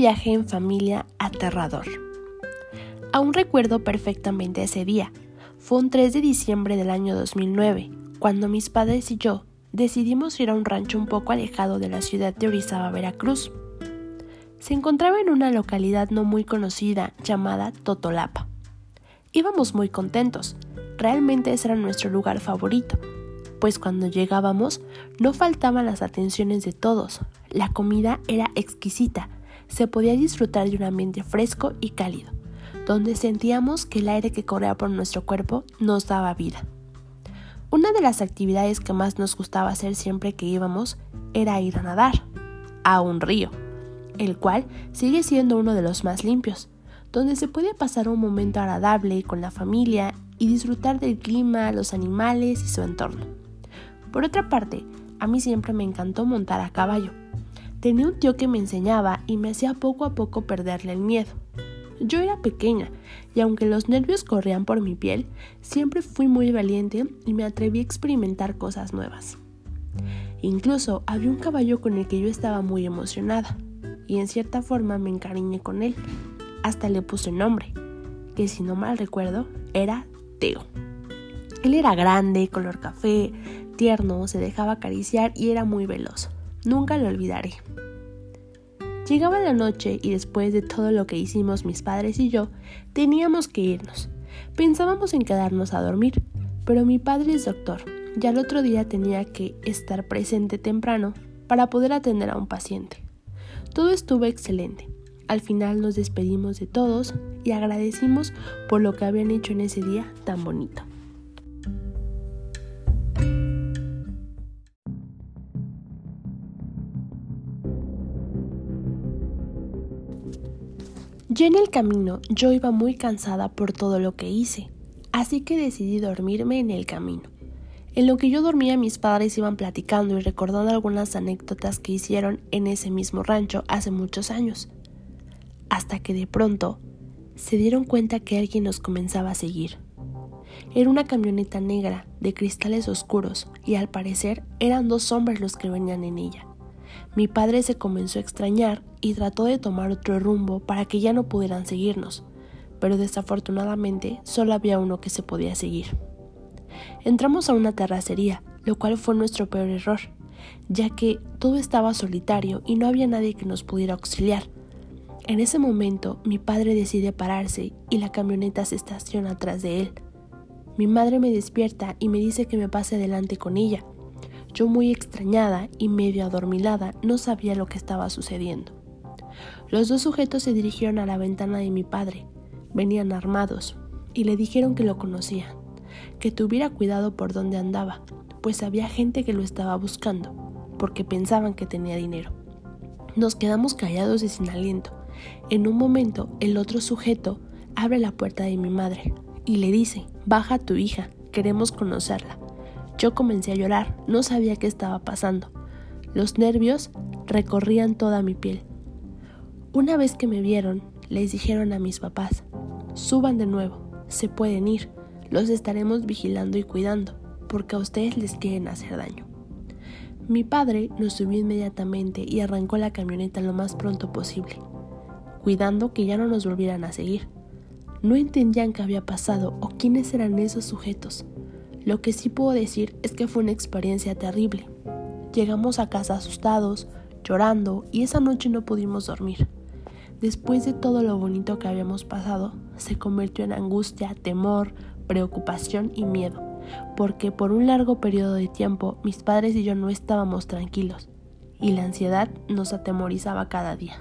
viaje en familia aterrador. Aún recuerdo perfectamente ese día. Fue un 3 de diciembre del año 2009, cuando mis padres y yo decidimos ir a un rancho un poco alejado de la ciudad de Orizaba, Veracruz. Se encontraba en una localidad no muy conocida llamada Totolapa. Íbamos muy contentos, realmente ese era nuestro lugar favorito, pues cuando llegábamos no faltaban las atenciones de todos, la comida era exquisita, se podía disfrutar de un ambiente fresco y cálido, donde sentíamos que el aire que corría por nuestro cuerpo nos daba vida. Una de las actividades que más nos gustaba hacer siempre que íbamos era ir a nadar, a un río, el cual sigue siendo uno de los más limpios, donde se puede pasar un momento agradable con la familia y disfrutar del clima, los animales y su entorno. Por otra parte, a mí siempre me encantó montar a caballo. Tenía un tío que me enseñaba y me hacía poco a poco perderle el miedo. Yo era pequeña y aunque los nervios corrían por mi piel, siempre fui muy valiente y me atreví a experimentar cosas nuevas. Incluso había un caballo con el que yo estaba muy emocionada y en cierta forma me encariñé con él. Hasta le puse nombre, que si no mal recuerdo era Teo. Él era grande, color café, tierno, se dejaba acariciar y era muy veloz. Nunca lo olvidaré. Llegaba la noche y después de todo lo que hicimos mis padres y yo, teníamos que irnos. Pensábamos en quedarnos a dormir, pero mi padre es doctor y al otro día tenía que estar presente temprano para poder atender a un paciente. Todo estuvo excelente. Al final nos despedimos de todos y agradecimos por lo que habían hecho en ese día tan bonito. Ya en el camino yo iba muy cansada por todo lo que hice, así que decidí dormirme en el camino. En lo que yo dormía mis padres iban platicando y recordando algunas anécdotas que hicieron en ese mismo rancho hace muchos años, hasta que de pronto se dieron cuenta que alguien nos comenzaba a seguir. Era una camioneta negra de cristales oscuros y al parecer eran dos hombres los que venían en ella. Mi padre se comenzó a extrañar y trató de tomar otro rumbo para que ya no pudieran seguirnos, pero desafortunadamente solo había uno que se podía seguir. Entramos a una terracería, lo cual fue nuestro peor error, ya que todo estaba solitario y no había nadie que nos pudiera auxiliar. En ese momento mi padre decide pararse y la camioneta se estaciona atrás de él. Mi madre me despierta y me dice que me pase adelante con ella, yo muy extrañada y medio adormilada no sabía lo que estaba sucediendo. Los dos sujetos se dirigieron a la ventana de mi padre. Venían armados y le dijeron que lo conocían, que tuviera cuidado por dónde andaba, pues había gente que lo estaba buscando, porque pensaban que tenía dinero. Nos quedamos callados y sin aliento. En un momento, el otro sujeto abre la puerta de mi madre y le dice, baja a tu hija, queremos conocerla. Yo comencé a llorar, no sabía qué estaba pasando. Los nervios recorrían toda mi piel. Una vez que me vieron, les dijeron a mis papás, suban de nuevo, se pueden ir, los estaremos vigilando y cuidando, porque a ustedes les quieren hacer daño. Mi padre nos subió inmediatamente y arrancó la camioneta lo más pronto posible, cuidando que ya no nos volvieran a seguir. No entendían qué había pasado o quiénes eran esos sujetos. Lo que sí puedo decir es que fue una experiencia terrible. Llegamos a casa asustados, llorando y esa noche no pudimos dormir. Después de todo lo bonito que habíamos pasado, se convirtió en angustia, temor, preocupación y miedo, porque por un largo periodo de tiempo mis padres y yo no estábamos tranquilos, y la ansiedad nos atemorizaba cada día.